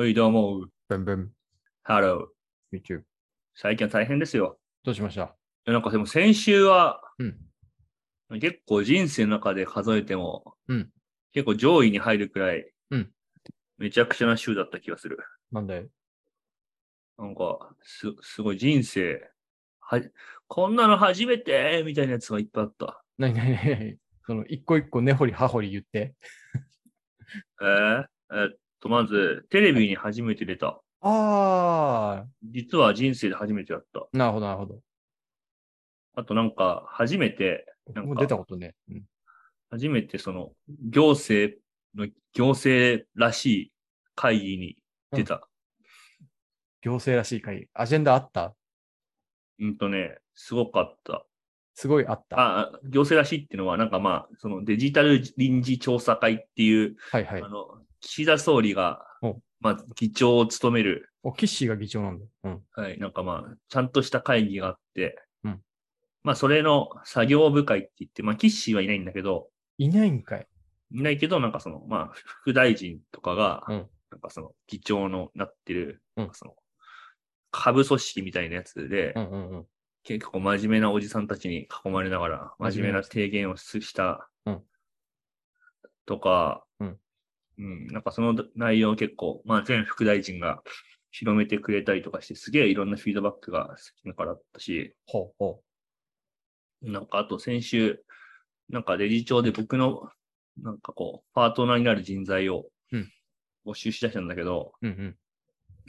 おい、どうも。ブンブン、ハロー。YouTube。最近は大変ですよ。どうしました？なんかでも先週は、うん結構人生の中で数えても、うん結構上位に入るくらい、うんめちゃくちゃな週だった気がする。なんで？なんか、す、すごい人生、は、こんなの初めて？みたいなやつがいっぱいあった。なになになにその、一個一個根掘り葉掘り言って。えー、えと、まず、テレビに初めて出た。あ実は人生で初めてだった。ー、なるほど、なるほど。あとなんか、初めて、なんかもう出たことね。うん。初めてその、行政の、行政らしい会議に出た。行政らしい会。アジェンダあった？うん、とね、すごかった。すごいあった。あ、行政らしいっていうのは、なんかまあ、そのデジタル臨時調査会っていう、はいはいあ。の、岸田総理がお、まあ、議長を務める、お、キッシーが議長なんだ。うん。はい、なんかまあ、ちゃんとした会議があって、うん。まあ、それの作業部会って言って、まあ、キッシーはいないんだけど、いないんかい。いないけど、なんかその、まあ、副大臣とかが、うん。なんかその、議長のなってる、うん。その、下部組織みたいなやつで、うんうんうん。結構真面目なおじさんたちに囲まれながら、真面目な提言をした、うん。とか、うんうんなんかその内容を結構、まあ、前副大臣が広めてくれたりとかして、すげえいろんなフィードバックが好きなからだったし、ほうほなんかあと先週、なんかレジ帳で僕の、なんかこう、パートナーになる人材をうん募集しだしたんだけど、う。うんうん。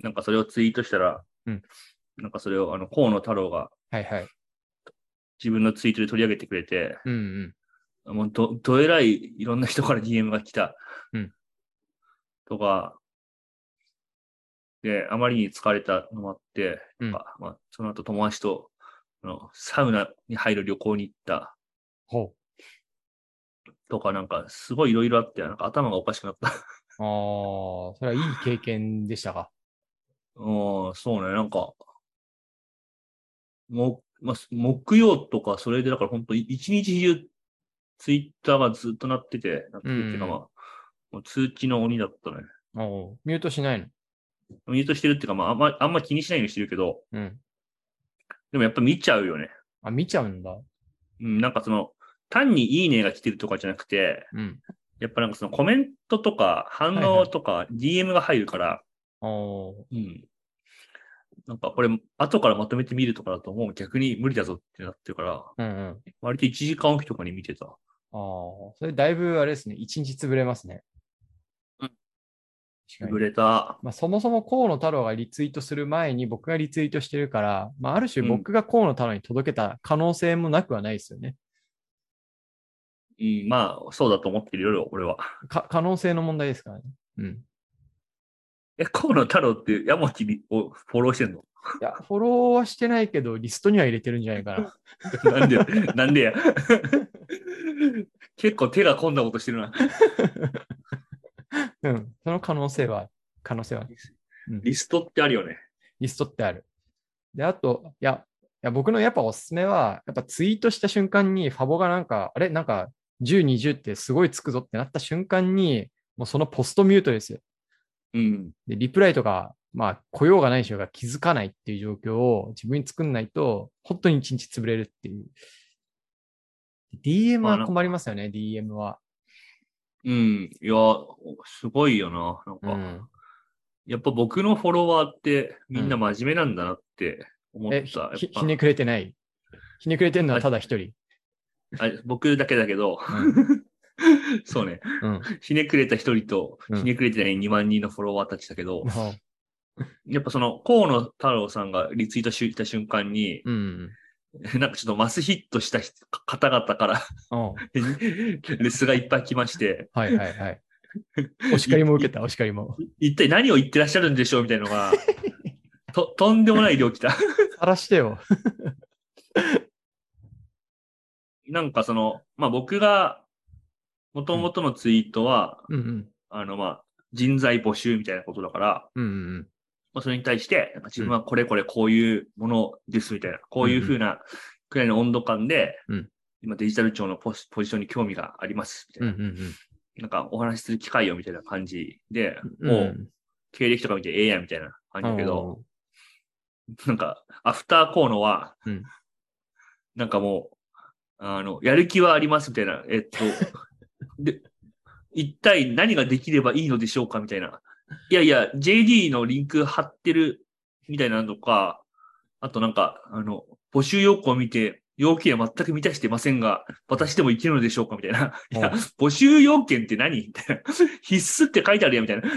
なんかそれをツイートしたら、うんなんかそれをあの、河野太郎がはいはい。自分のツイートで取り上げてくれて、うんうん。もうど、どえらいいろんな人から DM が来た。うんとか、で、あまりに疲れたのもあって、うんまあ、その後友達と、あの、サウナに入る旅行に行ったほとか、なんか、すごいいろいろあって、なんか頭がおかしくなった。う。ああ、それはいい経験でしたか？うん、そうね、なんか、も、まあ、木曜とか、それで、だから本当一日中、ツイッターがずっと鳴ってて、鳴っててまあ、もう通知の鬼だったね。おうミュートしないの？ミュートしてるっていうか、まあ、あんま、あんま気にしないようにしてるけど、うん。でもやっぱ見ちゃうよね。あ、見ちゃうんだ。うん、なんかその、単にいいねが来てるとかじゃなくて、うん。やっぱなんかそのコメントとか反応とか DM が入るから、おううん。なんかこれ、後からまとめて見るとかだともう逆に無理だぞってなってるから、うんうん。割と1時間おきとかに見てた。ああ、それだいぶあれですね。一日潰れますね。潰れた。まあ、そもそも河野太郎がリツイートする前に僕がリツイートしてるから、まあ、ある種うん僕が河野太郎に届けた可能性もなくはないですよね。うん、まあ、そうだと思ってるよ、俺は。か可能性の問題ですからね。うん。え、河野太郎って山木をフォローしてんの？いや、フォローはしてないけど、リストには入れてるんじゃないかな。なんで、なんでや。結構手が込んだことしてるな。うん。その可能性は可能性は。リストってあるよね。リストってある。で、あと、いや、いや僕のやっぱおすすめは、やっぱツイートした瞬間にファボがなんか、あれ？なんか10、20ってすごいつくぞってなった瞬間に、もうそのポストミュートですよ。うん。で、リプライとか、まあ、来ようがない人が気づかないっていう状況を自分に作んないと、本当に一日潰れるっていう。DM は困りますよね、DM は。うん。いや、すごいよな。なんか、うん。やっぱ僕のフォロワーってみんな真面目なんだなって思った。え、ひやっぱひひねくれてない？ひねくれてるのはただ一人？あ僕だけだけど、う そうね。うん。ひねくれた一人と、うんひねくれてない2万人のフォロワーたちだけど、もやっぱその、河野太郎さんがリツイートした瞬間に、ううん。なんかちょっとマスヒットした人方々からうん。レスがいっぱい来まして、はいはいはい。お叱りも受けた、お叱りも。一体何を言ってらっしゃるんでしょうみたいなのが、と、とんでもない量来た。晒してよ。なんかその、まあ僕が、元々のツイートは、うんうん。あのまあ、人材募集みたいなことだから、うんうんまあそれに対して、なんか自分はこれこれこういうものですみたいな、こういうふうなくらいの温度感で、うん今デジタル庁のポジポジションに興味がありますみたいな、うん。うんうんなんかお話しする機会をみたいな感じで、うん。もう経歴とか見てええやんみたいな感じだけど、なんか、アフターコーノは、うんなんかもう、あの、やる気はありますみたいな、えっと、で、一体何ができればいいのでしょうかみたいな。いやいや、JD のリンク貼ってるみたいなのとか、あとなんか、あの、募集要項を見て、要件は全く満たしてませんが、私でもいけるのでしょうかみたいな。いやうん、募集要件って何？みたいな。必須って書いてあるやんみたいな。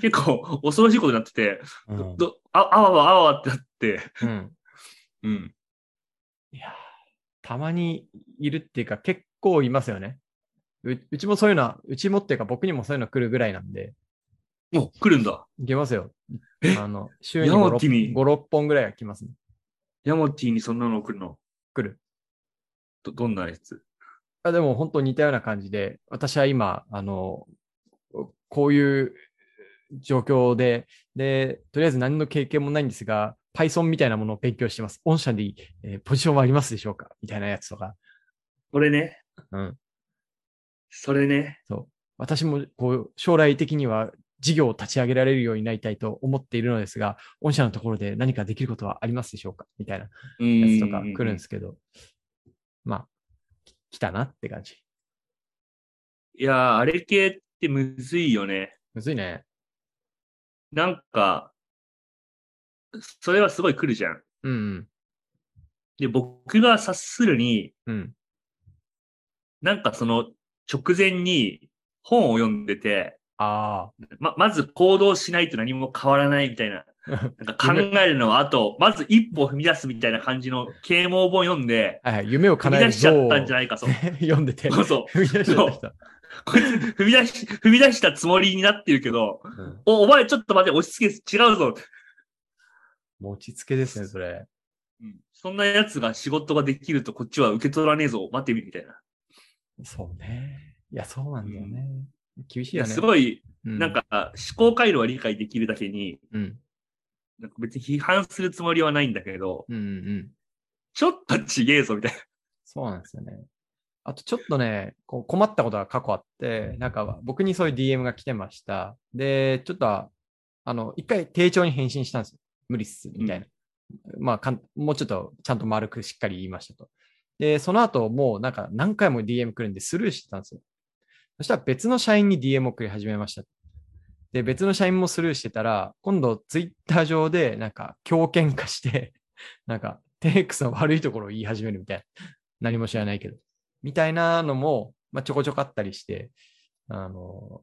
結構恐ろしいことになってて、うんどあ、あわわあわわってなって、うんうん。いやー、たまにいるっていうか、結構いますよね。ううちもそういうのは、うちもっていうか僕にもそういうの来るぐらいなんで、お、来るんだ。いけますよ。え？あの、週にヤ5、6, マティに6本ぐらいは来ますね。ヤモティにそんなの来るの？来る。ど、どんなやつ？あでも本当似たような感じで、私は今、あの、こういう状況で、で、とりあえず何の経験もないんですが、Python みたいなものを勉強してます。御社に、えーポジションはありますでしょうか？みたいなやつとか。これね。うん。それね。私もこう将来的には事業を立ち上げられるようになりたいと思っているのですが、御社のところで何かできることはありますでしょうか？みたいなうやつんとか来るんですけど、まあ、き来たなって感じ。いやー、あれ系ってむずいよね。むずいね。なんか、それはすごい来るじゃん。うんうん。で、僕が察するに、うん。なんかその直前に本を読んでて、あま、まず行動しないと何も変わらないみたいな。あ。なんか考えるのは、あと、まず一歩踏み出すみたいな感じの啓蒙本読んで、はいはい、夢を踏叶えるみ出しちゃったんじゃゃないか、そう。読んでて。そ うそう。踏み出しちゃった人。こいつ、踏み出し、踏み出したつもりになってるけど、うんお、お前ちょっと待って、押し付け、違うぞ。持ちつけですね、それ。うんそんな奴が仕事ができるとこっちは受け取らねえぞ、待ってみ、みたいな。そうね。いや、そうなんだよね。厳しいよね。すごい、うん、なんか、思考回路は理解できるだけに、うん。なんか別に批判するつもりはないんだけど、うんうんうん。ちょっとちげえぞ、みたいな。そうなんですよね。あとちょっとね、こう困ったことが過去あって、なんか僕にそういう DM が来てました。で、ちょっと、あの、一回丁重に返信したんですよ。無理っす、みたいな。まあかん、もうちょっとちゃんと丸くしっかり言いましたと。で、その後もうなんか何回も DM 来るんでスルーしてたんですよ。そしたら別の社員に DM を送り始めました。で、別の社員もスルーしてたら、今度ツイッター上でなんか強権化して、なんかテネックスの悪いところを言い始めるみたいな。何も知らないけど。みたいなのも、まあ、ちょこちょこあったりして、あの、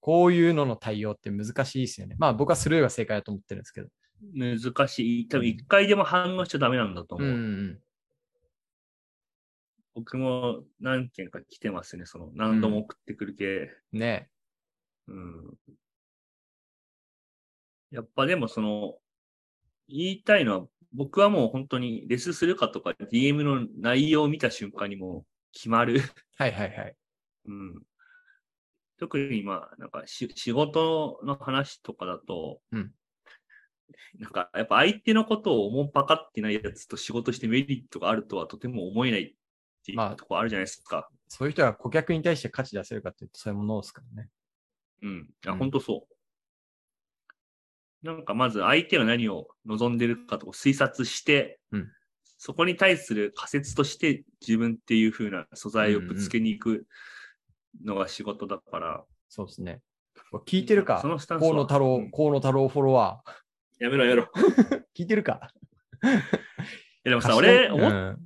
こういうのの対応って難しいですよね。まあ僕はスルーが正解だと思ってるんですけど。難しい。多分一回でも反応しちゃダメなんだと思う。うんうん僕も何件か来てますね、その何度も送ってくる系。うん。ねうん。やっぱでもその、言いたいのは、僕はもう本当にレスするかとか DM の内容を見た瞬間にもう決まる。はいはいはい。うん。特にまあ、なんかし仕事の話とかだと、うんなんかやっぱ相手のことを思っぱかってないやつと仕事してメリットがあるとはとても思えないっていまあうとこあるじゃないですか。そういう人が顧客に対して価値出せるかっていうとそういうものですからね。うん。あ、うん本当そう。なんかまず相手が何を望んでるかとか推察して、うんそこに対する仮説として自分っていう風な素材をぶつけに行くのが仕事だから。そうですね。聞いてるか？そのスタンスは河野太郎、うん河野太郎フォロワやめろやめろ。いー。聞いてるか？やでもさ、頭俺、う思っん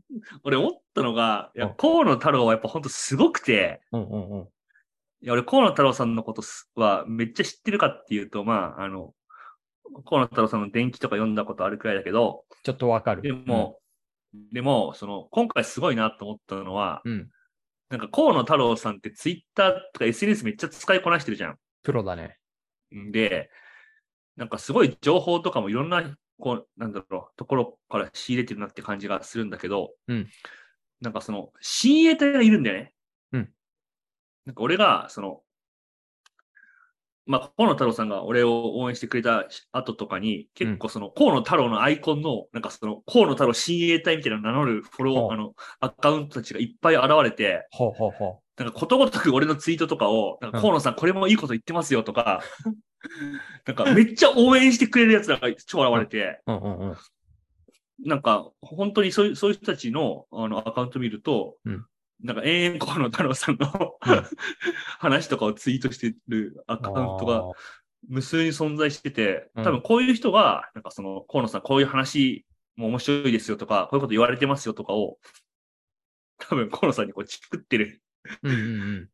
俺思ったのが、いや、うん河野太郎はやっぱ本当すごくて、うんうんうん。いや、俺河野太郎さんのことすはめっちゃ知ってるかっていうと、まあ、あの、河野太郎さんの伝記とか読んだことあるくらいだけど、ちょっとわかる。でも、でも、その、今回すごいなと思ったのは、うん、うん。なんか河野太郎さんってツイッターとか SNS めっちゃ使いこなしてるじゃん。プロだね。んで、なんかすごい情報とかもいろんな、こう、なんだろう、ところから仕入れてるなって感じがするんだけど、うんなんかその、親衛隊がいるんだよね。うんなんか俺が、その、まあ、河野太郎さんが俺を応援してくれた後とかに、結構その、河野太郎のアイコンの、なんかその、河野太郎親衛隊みたいなのを名乗るフォロー、あの、アカウントたちがいっぱい現れて、ほうほうほなんかことごとく俺のツイートとかを、なんかうん河野さんこれもいいこと言ってますよとか、なんかめっちゃ応援してくれる奴らが超現れて、う。うんうんうん。なんか本当にそういうそういう人たちのあのアカウント見ると、うんなんか延々河野太郎さんの、うん話とかをツイートしてるアカウントが無数に存在してて、うん多分こういう人が、なんかその、河野さんこういう話も面白いですよとか、こういうこと言われてますよとかを、多分河野さんにこうチクってる、うんうんうん。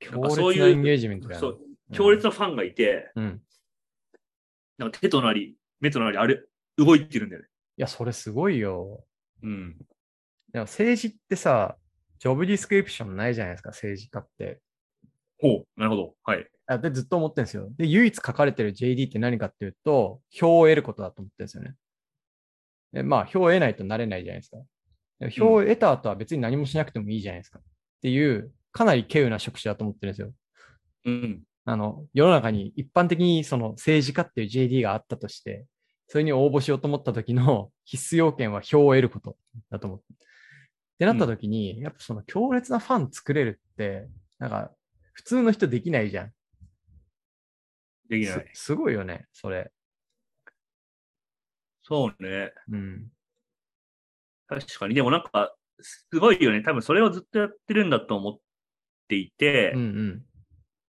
強かそういう烈なエンゲージメントそう、強烈なファンがいて、うん。なんか手となり、目となり、あれ、動いてるんだよね。いや、それすごいよ。うん。でも政治ってさ、ジョブディスクリプションないじゃないですか、政治家って。ほう、なるほど。はい。あで、ずっと思ってるんですよ。で、唯一書かれてる JD って何かっていうと、票を得ることだと思ってるんですよね。でまあ、票を得ないとなれないじゃないですか。で票を得た後は別に何もしなくてもいいじゃないですか。っていう、かなり稀有な職種だと思ってるんですよ。うん。あの、世の中に一般的にその政治家っていう JD があったとして、それに応募しようと思った時の必須要件は票を得ることだと思って。ってなった時に、やっぱその強烈なファン作れるって、なんか、普通の人できないじゃん。できない。すすごいよね、それ。そうね。うん。確かに。でもなんか、すごいよね。多分それをずっとやってるんだと思っていて、うんうん。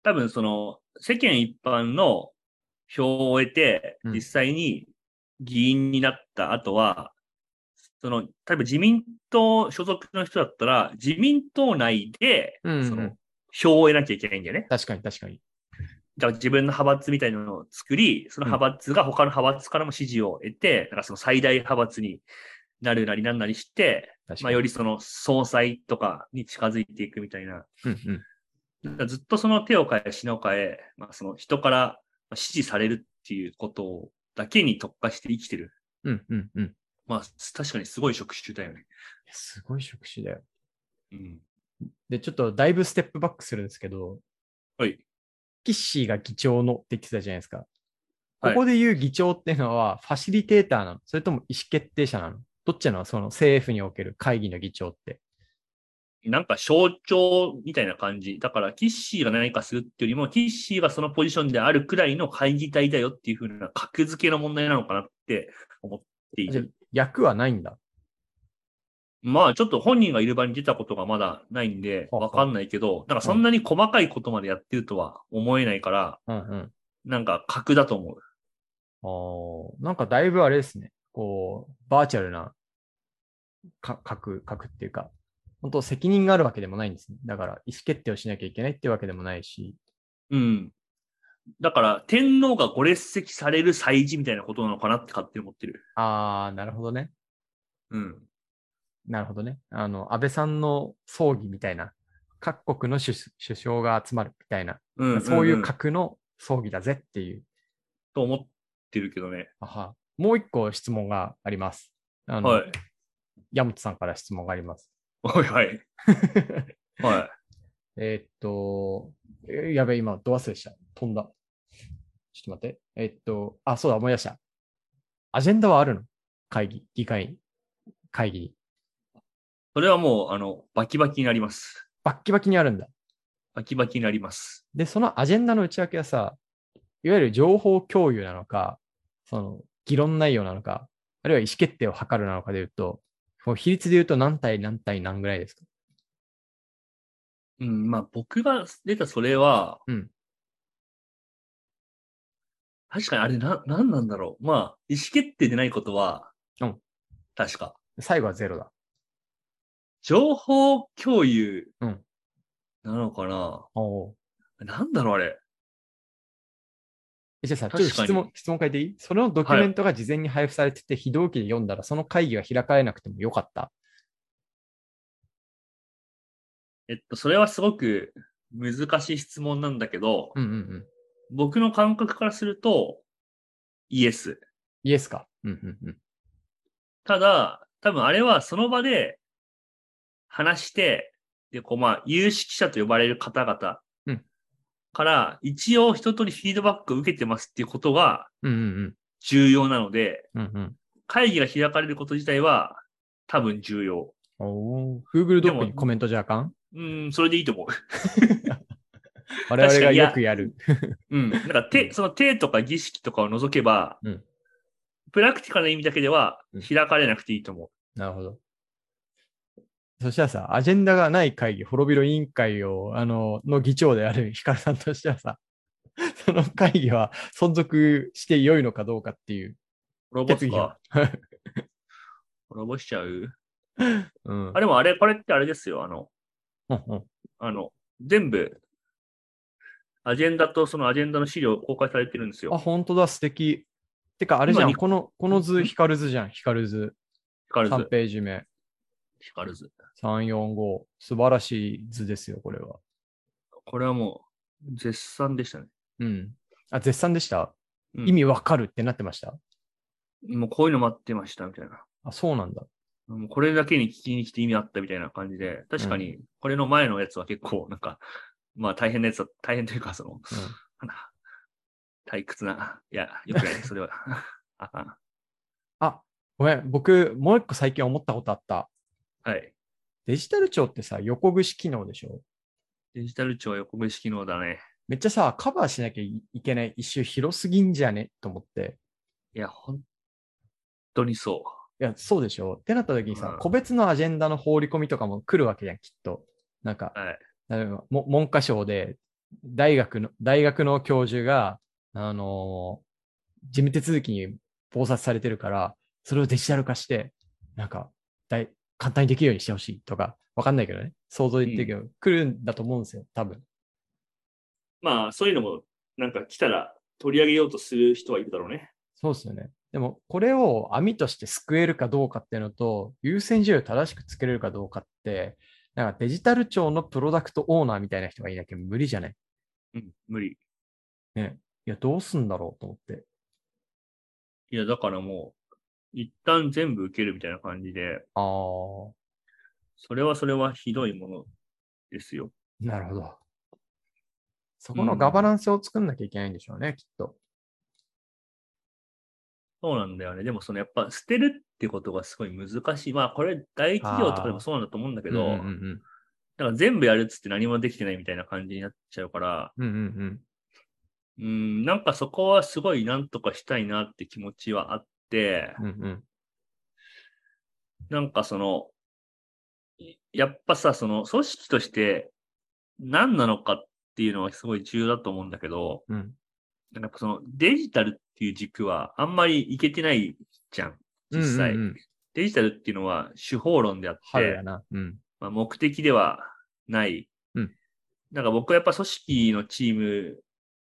多分その、世間一般の票を得て、うん実際に議員になった後は、その、例えば自民党所属の人だったら、自民党内で、うんうんその、票を得なきゃいけないんだよね。確かに確かに。だから自分の派閥みたいなのを作り、その派閥が他の派閥からも支持を得て、だからその最大派閥になるなりなんなりして。まあよりその総裁とかに近づいていくみたいな。うんうん。ずっとその手を変え、品を変え、まあその人から支持されるっていうことだけに特化して生きてる。うんうんうん。いまあ確かにすごい職種だよね。やすごい職種だよ。うん。で、ちょっとだいぶステップバックするんですけど、はい。キッシーが議長のって言ってたじゃないですか。こはいこで言う議長っていうのは、ファシリテーターなのそれとも意思決定者なのどっちなの？その政府における会議の議長って。なんか象徴みたいな感じ。だから、キッシーが何かするっていうよりも、キッシーがそのポジションであるくらいの会議体だよっていう風な格付けの問題なのかなって思っている。役はないんだ。まあ、ちょっと本人がいる場に出たことがまだないんで、わかんないけど、なんかそんなに細かいことまでやってるとは思えないから、うんうん。なんか格だと思う。あーなんかだいぶあれですね。こう、バーチャルな、か、書く、書くっていうか、本当責任があるわけでもないんですね。だから、意思決定をしなきゃいけないっていうわけでもないし。うん。だから、天皇がご列席される祭事みたいなことなのかなって勝手に思ってる。あー、なるほどね。うん。なるほどね。あの、安倍さんの葬儀みたいな、各国の首首相が集まるみたいな、うん。そういうか格の葬儀だぜっていう。と思ってるけどね。あはもう一個質問があります。あの、はい。山本さんから質問があります。はいはい。はい。えーっと、えーやべえ、今、ド忘れした。飛んだ。ちょっと待って。えーっと、あ、そうだ、思い出した。アジェンダはあるの？会議、議会、会議に。それはもう、あの、バキバキになります。バッキバキにあるんだ。バキバキになります。で、そのアジェンダの内訳はさ、いわゆる情報共有なのか、その、議論内容なのか、あるいは意思決定を図るなのかで言うと、比率で言うと何対何対何ぐらいですか？うん、まあ僕が出たそれは、うん確かにあれな、なんなんだろう。まあ、意思決定でないことは、うん確か。最後はゼロだ。情報共有うんなのかな、おーなんだろうあれ。えじゃあさ、ちょっと質問、質問変えていい？そのドキュメントが事前に配布されてて、非同期で読んだら、その会議が開かれなくてもよかった？えっと、それはすごく難しい質問なんだけど、うんうんうん。僕の感覚からすると、イエス。イエスか。うんうんうん。ただ、多分あれはその場で話して、で、こうまあ、有識者と呼ばれる方々うんから、一応一通りフィードバックを受けてますっていうことが重要なので、うん。うんうん。会議が開かれること自体は多分重要。おー Google ドッにコメントじゃあかん？うん、それでいいと思う。我々がよくやる。うん。だから、手、その手とか儀式とかを除けば、うんプラクティカルな意味だけではうん開かれなくていいと思なるほど。そしたらさ、アジェンダがない会議、滅びろ委員会を、あの、の議長であるヒカルさんとしてはさ、その会議は存続して良いのかどうかっていうう。滅ぼすか？滅ぼしちゃう？うんあ、でもあれ、これってあれですよ。あの、うんうんあの、全部、アジェンダとそのアジェンダの資料公開されてるんですあ、よ。本当だ、素敵。てか、あれじゃん、この、この図、ヒカル図じゃん、ヒカル図。3ヒカルズ。ページ目。ヒカルズ。3、4、5。素晴らしい図ですよ、これは。これはもう、絶賛でしたね。うん。あ、絶賛でした？うん意味わかるってなってました？もうこういうの待ってました、みたいな。あ、そうなんだ。もうこれだけに聞きに来て意味あったみたいな感じで、確かに、これの前のやつは結構、なんか、まあ大変なやつだ、大変というか、その、なんだ退屈な、いや、よくない、それは。あかんあ、ごめん。僕、もう一個最近思ったことあった。はい。デジタル庁ってさ、横串機能でしょ？デジタル庁横串機能だね。めっちゃさ、カバーしなきゃいいけない一周広すぎんじゃね？と思って。いや、本当にそいや、そうでしょってなった時にさ、うん個別のアジェンダの放り込みとかも来るわけじゃん、きっと。なんかう。、はい。例えばも文科省で大学の、大学の教授が、あのー事務手続きに暴殺されてるから、それをデジタル化して、なんか、大簡単にできるようにしてほしいとか、わかんないけどね。想像で言ってるけど、来るんだと思うんですよ、多分。まあ、そういうのも、なんか来たら取り上げようとする人はいるだろうね。そうですよね。でも、これを網として救えるかどうかっていうのと、優先順位を正しくつけれるかどうかって、なんかデジタル庁のプロダクトオーナーみたいな人がいなきゃ無理じゃない？うん、無理。ね。いや、どうすんだろうと思って。いや、だからもう、一旦全部受けるみたいな感じで、ああ、それはそれはひどいものですよ。なるほど。そこのガバナンスを作んなきゃいけないんでしょうね、きっと。そうなんだよね。でもそのやっぱ捨てるってことがすごい難しい。まあこれ大企業とかでもそうなんだと思うんだけど、うんうんうんだから全部やるっつって何もできてないみたいな感じになっちゃうから、うんうんうんうん、なんかそこはすごいなんとかしたいなって気持ちはあって、うんうんなんかその、やっぱさ、その組織として何なのかっていうのはすごい重要だと思うんだけど、うんなんかそのデジタルっていう軸はあんまりいけてないじゃん、実際。うんうんうんデジタルっていうのは手法論であって。うん。まあ、目的ではない。うんなんか僕はやっぱ組織のチーム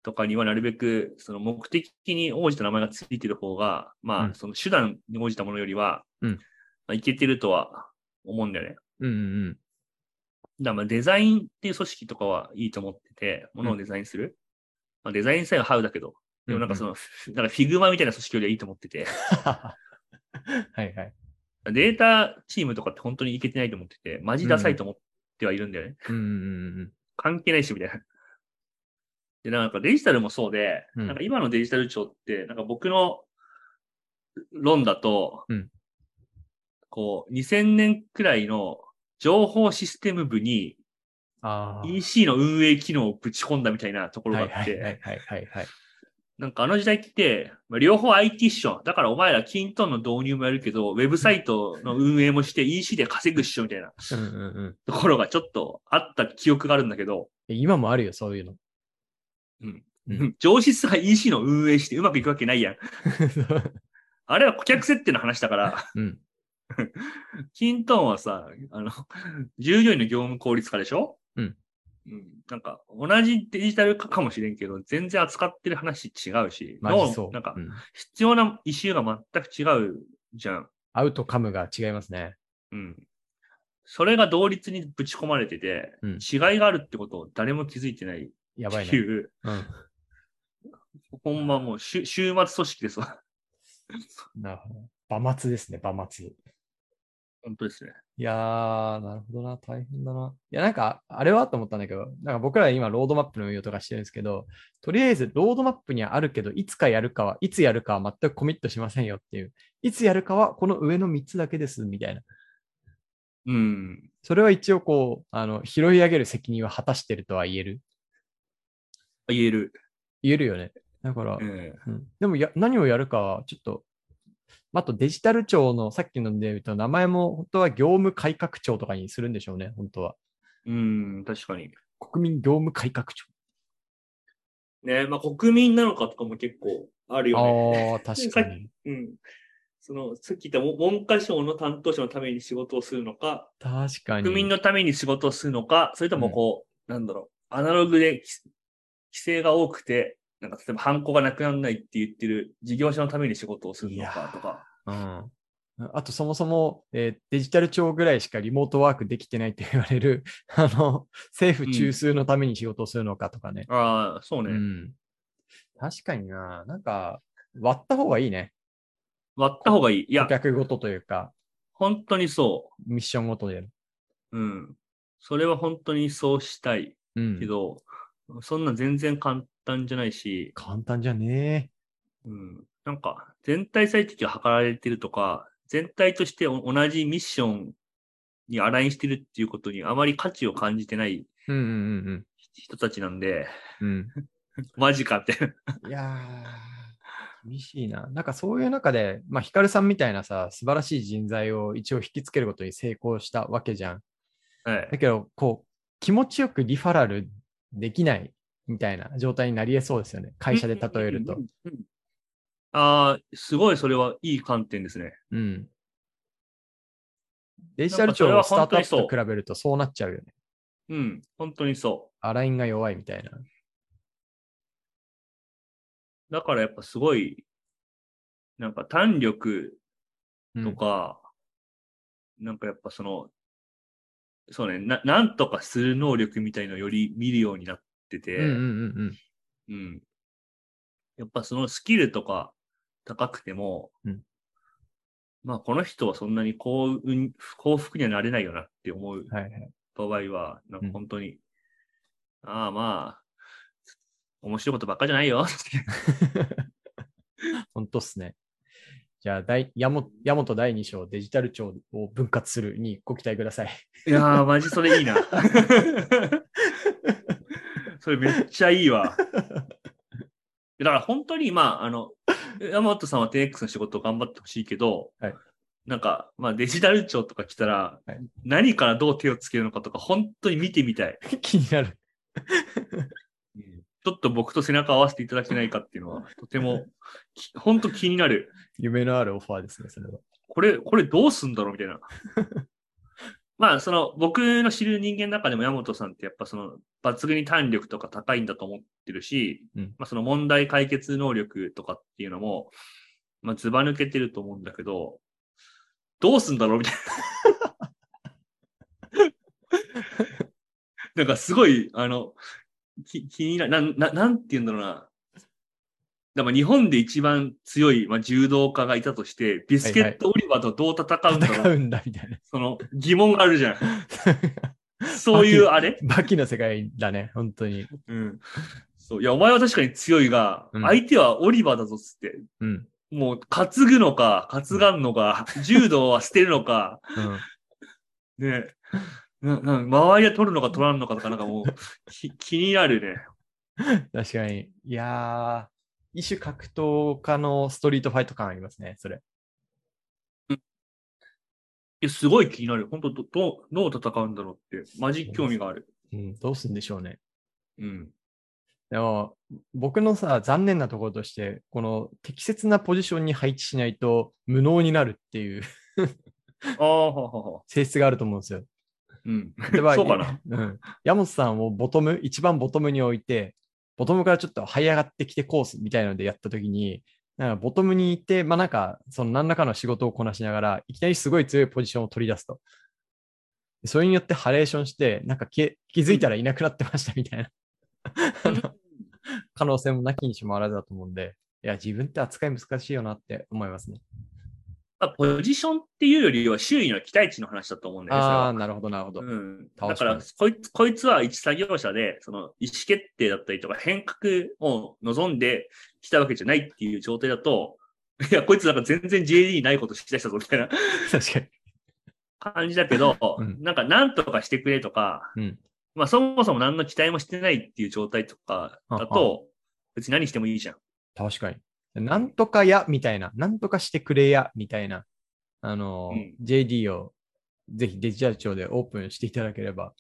とかにはなるべく、その目的に応じた名前がついてる方が、まうんあ、その手段に応じたものよりは、うんまあ、いけてるとは思うんだよね。うんうんだまあデザインっていう組織とかはいいと思ってて、ものをデザインする。まあ、デザインさえはハウだけど、でもなんかその、なんか Figma みたいな組織よりはいいと思ってて、はいはい。データチームとかって本当にいけてないと思ってて、マジダサいと思ってはいるんだよね。うんうんうん関係ないし、みたいな。で、なんかデジタルもそうで、うんなんか今のデジタル庁って、なんか僕の論だと、うんこう、2000年くらいの情報システム部に。EC の運営機能をぶち込んだみたいなところがあって、はいはいはいはい。なんかあの時代って、まあ、両方 IT っしょ。だからお前らキントンの導入もやるけど、ウェブサイトの運営もして EC で稼ぐっしょみたいな。ところがちょっとあった記憶があるんだけど、今もあるよ、そういうの。うんうん 上質が EC の運営してうまくいくわけないやん。あれは顧客設定の話だから、うん。キントンはさ、あの、従業員の業務効率化でしょ？うん。うん。なんか、同じデジタル化かもしれんけど、全然扱ってる話違うし、マジそう。なんかう、ん必要なイシューが全く違うじゃん。アウトカムが違いますね。うん。それが同率にぶち込まれてて、うん違いがあるってことを誰も気づいてないっやばいね。ていう、うん。ほんまもう週週末組織ですわ。なるほど。馬末ですね、馬末。本当ですね。いやー、なるほどな、大変だな。いや、なんか、あれはと思ったんだけど、なんか僕ら今、ロードマップの運用とかしてるんですけど、とりあえず、ロードマップにはあるけど、いつかやるかは、いつやるかは全くコミットしませんよっていう。いつやるかは、この上の3つだけです、みたいな。うん。それは一応、こう、あの、拾い上げる責任は果たしてるとは言える。言える。言えるよね。だから、ええうんでもや、何をやるかは、ちょっと、あとデジタル庁のさっきので言うと、名前も本当は業務改革庁とかにするんでしょうね、本当は。うん、確かに。国民業務改革庁。ねまあ国民なのかとかも結構あるよね。ああ、確かに。うん。その、さっき言った文文科省の担当者のために仕事をするのか、確かに。国民のために仕事をするのか、それともこう、なんだろう、アナログで規規制が多くて、なんか例えば犯行がなくならないって言ってる事業者のために仕事をするのかとか。うん。あと、そもそも、えーデジタル庁ぐらいしかリモートワークできてないって言われる、あの、政府中枢のために仕事をするのかとかね。ああ、そうね。うん。確かにな。なんか、割った方がいいね。割った方がいい。い顧や、客ごとというか、本当にそミッションごとでやる。う。うん。それは本当にそうしたいうんけ。ど、そんな全然簡単じゃないし、簡単じゃねうん。なんか、全体最適が図られてるとか、全体としてお同じミッションにアラインしてるっていうことにあまり価値を感じてない人たちなんで、うんうん。マジかって。うん。いやー、厳しいな。なんかそういう中で、まあ、ヒカルさんみたいなさ、素晴らしい人材を一応引きつけることに成功したわけじゃん。はい。だけど、こう、気持ちよくリファラルできないみたいな状態になり得そうですよね。会社で例えるとうん。うんうん。ああ、すごいそれはいい観点ですね。うん。デジタル庁はのスタートアップと比べるとそうなっちゃうよね。うん、本当にそアラインが弱いみたいな。う。だからやっぱすごい、なんか弾力うんとか、なんかやっぱその、そうね、な、なんとかする能力みたいのをより見るようになってて、うんうんうんうん。うんやっぱそのスキルとか高くても、うんまあこの人はそんなに幸運、幸福にはなれないよなって思うはいはい。場合は、なんかうん本当に、ああまあ、面白いことばっかじゃないよ。本当っすね。じゃあ、大ヤモヤモト第2章デジタル庁を分割するにご期待ください。いやー、マジそれいいな。それめっちゃいいわ。だから本当に、まあ、あの、山本さんは 10X の仕事を頑張ってほしいけど、はいなんか、まあデジタル庁とか来たら、はい何からどう手をつけるのかとか、本当に見てみたい。気になる。ちょっと僕と背中合わせていただけないかっていうのは、とても、き本当気になる。夢のあるオファーですね、それは。これ、これどうすんだろうみたいな。まあ、その、僕の知る人間の中でも山本さんってやっぱその、抜群に弾力とか高いんだと思ってるし、うんまあその問題解決能力とかっていうのも、まあ、ずば抜けてると思うんだけど、どうすんだろうみたいな。なんかすごい、あの、き気になる、なん、ななんて言うんだろうな。だから日本で一番強い、まあ、柔道家がいたとして、ビスケット・オリバーとどう戦うんだろう、戦うんだ、みたいな。その疑問があるじゃん。そういうあれ？バキの世界だね、本当に。うん。そう。いや、お前は確かに強いが、うん相手はオリバーだぞっつって。うん。もう、担ぐのか、担がんのか、柔道は捨てるのか、うん。ね。な、な、周りは取るのか取らんのかとか、なんかもう、き 気になるね。確かに。いやー、一種格闘家のストリートファイト感ありますね、それ。すごい気になる。本当ど、どう、どう戦うんだろうって、マジ興味がある。うん、どうすんでしょうね。うん。でも、僕のさ、残念なところとして、この適切なポジションに配置しないと無能になるっていう。性質があると思うんですよ。うん。例えばそうかな。うん。山本さんをボトム、一番ボトムに置いて、ボトムからちょっと這い上がってきてコースみたいなのでやったときに、なんかボトムにいて、まあなんか、その何らかの仕事をこなしながら、いきなりすごい強いポジションを取り出すと。それによってハレーションして、なんか気気づいたらいなくなってましたみたいな あの可能性もなきにしもあらずだと思うんで、いや、自分って扱い難しいよなって思いますね。まあポジションっていうよりは周囲の期待値の話だと思うんだよね。ああ、なるほど、なるほど。うん。だから、こいつ、こいつは一作業者で、その意思決定だったりとか変革を望んできたわけじゃないっていう状態だと、いや、こいつなんか全然 JD にないことしだしたぞみたいな確かに。感じだけど、うんなんか何とかしてくれとか、うんまあそもそも何の期待もしてないっていう状態とかだと、別に何してもいいじゃん。確かに。なんとかや、みたいな。なんとかしてくれや、みたいな。あの、うん JD をぜひデジタル庁でオープンしていただければ。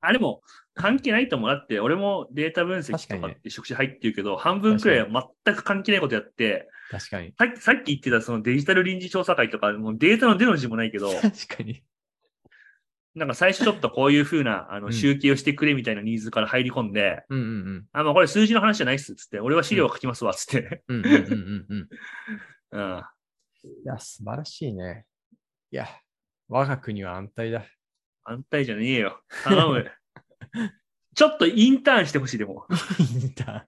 あれも関係ないと思う。だって、俺もデータ分析とかって職種入ってるけど、半分くらいは全く関係ないことやって、確かに。さっき、さっき言ってたそのデジタル臨時調査会とか、もうデータの出の字もないけど、確かに。なんか最初ちょっとこういう風な、あの、うん集計をしてくれみたいなニーズから入り込んで、うんうんうん。あ、まあこれ数字の話じゃないっす、つって、俺は資料を書きますわ、つって。うんうんうんうんうん。うん。いや、素晴らしいね。いや、我が国は安泰だ。安泰じゃねえよ。頼む。ちょっとインターンしてほしい、でも。インターン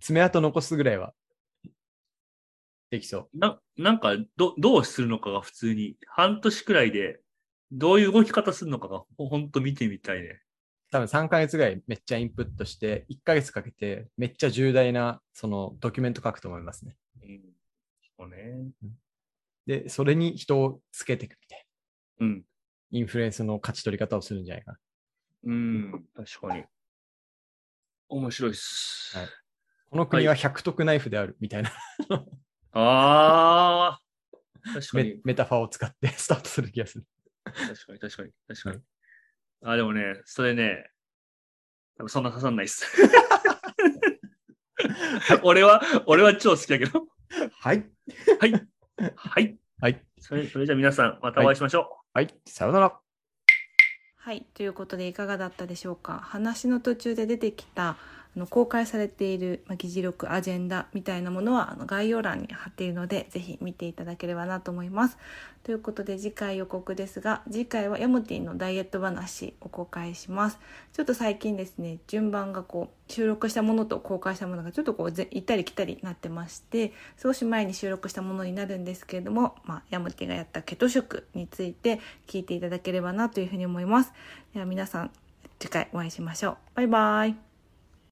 爪痕残すぐらいはできそう。な、なんか、ど、どうするのかが普通に、半年くらいで、どういう動き方するのかが、ほほんと見てみたいね。多分3ヶ月ぐらいめっちゃインプットして、1ヶ月かけてめっちゃ重大なそのドキュメント書くと思いますね。うん。そうね。で、それに人をつけていくみたいうん。な。インフルエンスの勝ち取り方をするんじゃないかな。うん。確かに。面白いっす。はいこの国は100得ナイフであるみたいなああ。確かメに。メタファーを使って スタートする気がする。確かに、確かに、確かに。あ、でもね、それね、多分そんな刺さんないっす。俺は、俺は超好きだけど。はい。はい。はい。はい。それ、それじゃあ皆さん、またお会いしましょう。はい。さようなら。はい、ということでいかがだったでしょうか？話の途中で出てきたあの公開されている、ま、議事録アジェンダみたいなものはあの概要欄に貼っているのでぜひ見ていただければなと思います。ということで次回予告ですが次回はヤモティのダイエット話を公開します。ちょっと最近ですね順番がこう収録したものと公開したものがちょっとこう行ったり来たりなってまして少し前に収録したものになるんですけれども、まあ、ヤモティがやったケト食について聞いていただければなというふうに思います。では皆さん次回お会いしましょう。バイバイ。